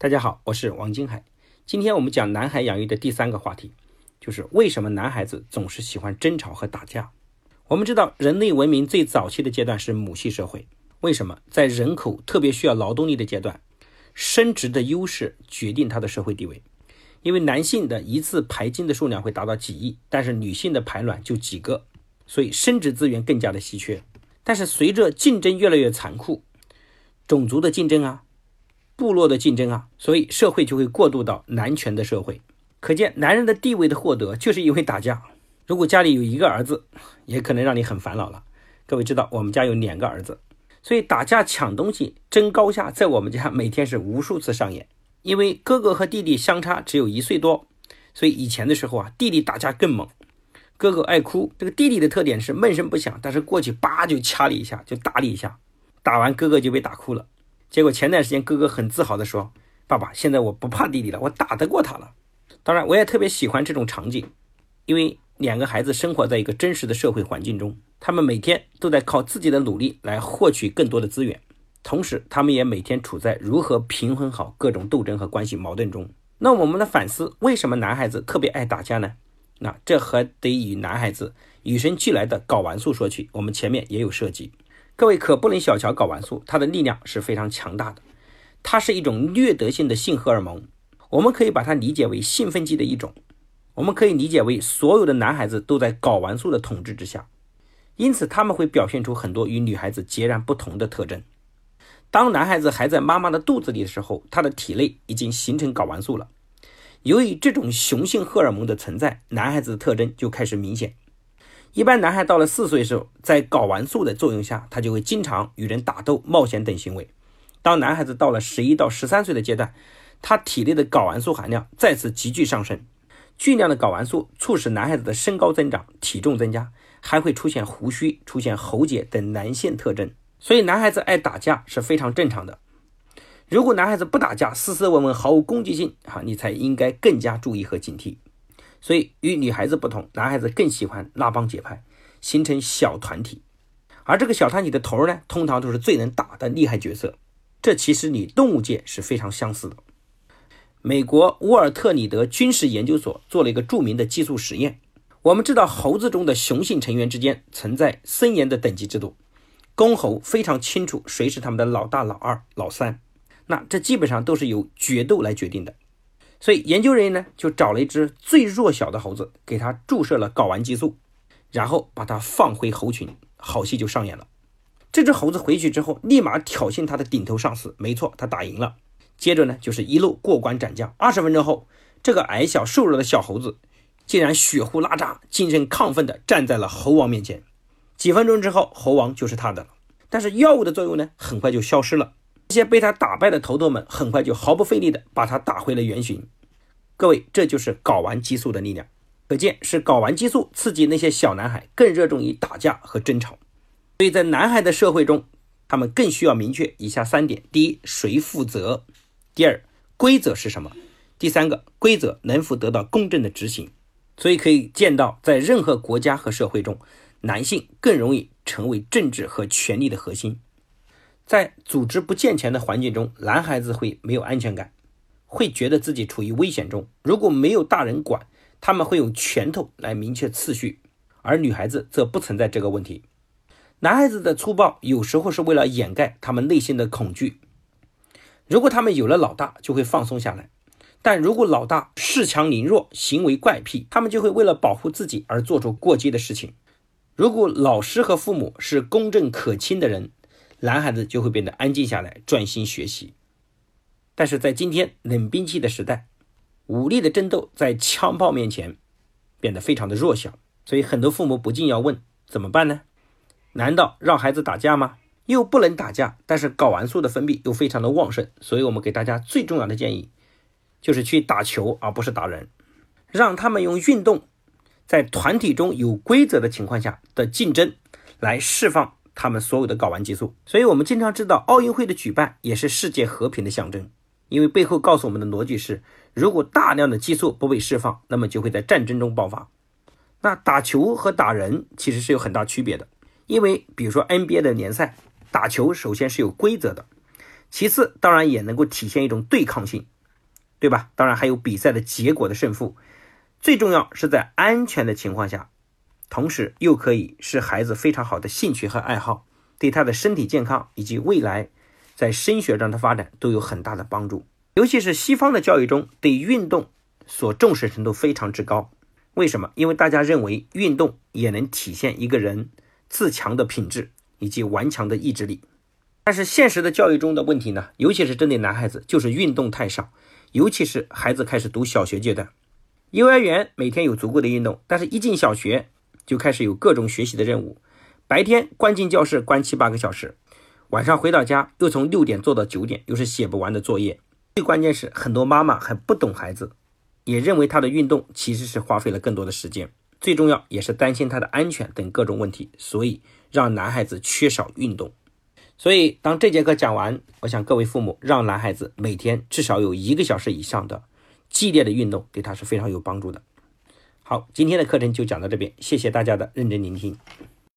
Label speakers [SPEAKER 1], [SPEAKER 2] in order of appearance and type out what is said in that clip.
[SPEAKER 1] 大家好，我是王金海。今天我们讲男孩养育的第三个话题，就是为什么男孩子总是喜欢争吵和打架。我们知道，人类文明最早期的阶段是母系社会。为什么？在人口特别需要劳动力的阶段，生殖的优势决定他的社会地位。因为男性的一次排精的数量会达到几亿，但是女性的排卵就几个，所以生殖资源更加的稀缺。但是随着竞争越来越残酷，种族的竞争啊。部落的竞争啊，所以社会就会过渡到男权的社会。可见，男人的地位的获得就是因为打架。如果家里有一个儿子，也可能让你很烦恼了。各位知道，我们家有两个儿子，所以打架抢东西、争高下，在我们家每天是无数次上演。因为哥哥和弟弟相差只有一岁多，所以以前的时候啊，弟弟打架更猛。哥哥爱哭，这个弟弟的特点是闷声不响，但是过去叭就掐你一下，就打你一下，打完哥哥就被打哭了。结果前段时间，哥哥很自豪地说：“爸爸，现在我不怕弟弟了，我打得过他了。”当然，我也特别喜欢这种场景，因为两个孩子生活在一个真实的社会环境中，他们每天都在靠自己的努力来获取更多的资源，同时他们也每天处在如何平衡好各种斗争和关系矛盾中。那我们的反思，为什么男孩子特别爱打架呢？那这还得与男孩子与生俱来的睾丸素说起。我们前面也有涉及。各位可不能小瞧睾丸素，它的力量是非常强大的。它是一种掠夺性的性荷尔蒙，我们可以把它理解为兴奋剂的一种。我们可以理解为所有的男孩子都在睾丸素的统治之下，因此他们会表现出很多与女孩子截然不同的特征。当男孩子还在妈妈的肚子里的时候，他的体内已经形成睾丸素了。由于这种雄性荷尔蒙的存在，男孩子的特征就开始明显。一般男孩到了四岁时候，在睾丸素的作用下，他就会经常与人打斗、冒险等行为。当男孩子到了十一到十三岁的阶段，他体内的睾丸素含量再次急剧上升。巨量的睾丸素促使男孩子的身高增长、体重增加，还会出现胡须、出现喉结等男性特征。所以，男孩子爱打架是非常正常的。如果男孩子不打架，斯斯文文，毫无攻击性，哈，你才应该更加注意和警惕。所以与女孩子不同，男孩子更喜欢拉帮结派，形成小团体。而这个小团体的头呢，通常都是最能打的厉害角色。这其实与动物界是非常相似的。美国沃尔特里德军事研究所做了一个著名的激素实验。我们知道，猴子中的雄性成员之间存在森严的等级制度，公猴非常清楚谁是他们的老大、老二、老三。那这基本上都是由决斗来决定的。所以研究人员呢，就找了一只最弱小的猴子，给它注射了睾丸激素，然后把它放回猴群，好戏就上演了。这只猴子回去之后，立马挑衅他的顶头上司，没错，他打赢了。接着呢，就是一路过关斩将。二十分钟后，这个矮小瘦弱的小猴子竟然血呼拉扎、精神亢奋地站在了猴王面前。几分钟之后，猴王就是他的了。但是药物的作用呢，很快就消失了。这些被他打败的头头们，很快就毫不费力地把他打回了原形。各位，这就是睾丸激素的力量，可见是睾丸激素刺激那些小男孩更热衷于打架和争吵。所以在男孩的社会中，他们更需要明确以下三点：第一，谁负责；第二，规则是什么；第三个，规则能否得到公正的执行。所以可以见到，在任何国家和社会中，男性更容易成为政治和权力的核心。在组织不健全的环境中，男孩子会没有安全感，会觉得自己处于危险中。如果没有大人管，他们会用拳头来明确次序，而女孩子则不存在这个问题。男孩子的粗暴有时候是为了掩盖他们内心的恐惧。如果他们有了老大，就会放松下来；但如果老大恃强凌弱、行为怪癖，他们就会为了保护自己而做出过激的事情。如果老师和父母是公正可亲的人，男孩子就会变得安静下来，专心学习。但是在今天冷兵器的时代，武力的争斗在枪炮面前变得非常的弱小，所以很多父母不禁要问：怎么办呢？难道让孩子打架吗？又不能打架，但是睾丸素的分泌又非常的旺盛，所以我们给大家最重要的建议就是去打球，而不是打人，让他们用运动，在团体中有规则的情况下的竞争来释放。他们所有的睾丸激素，所以我们经常知道奥运会的举办也是世界和平的象征，因为背后告诉我们的逻辑是，如果大量的激素不被释放，那么就会在战争中爆发。那打球和打人其实是有很大区别的，因为比如说 NBA 的联赛打球首先是有规则的，其次，当然也能够体现一种对抗性，对吧？当然还有比赛的结果的胜负。最重要是在安全的情况下，同时又可以是孩子非常好的兴趣和爱好，对他的身体健康以及未来在升学上的发展都有很大的帮助。尤其是西方的教育中，对运动所重视程度非常之高。为什么？因为大家认为运动也能体现一个人自强的品质以及顽强的意志力。但是现实的教育中的问题呢，尤其是针对男孩子，就是运动太少，尤其是孩子开始读小学阶段。幼儿园每天有足够的运动，但是一进小学就开始有各种学习的任务。白天关进教室关七八个小时，晚上回到家又从六点做到九点，又是写不完的作业。最关键是很多妈妈还不懂孩子，也认为他的运动其实是花费了更多的时间。最重要也是担心他的安全等各种问题，所以让男孩子缺少运动。所以当这节课讲完，我想各位父母让男孩子每天至少有一个小时以上的。激烈的运动对他是非常有帮助的。好，今天的课程就讲到这边，谢谢大家的认真聆听。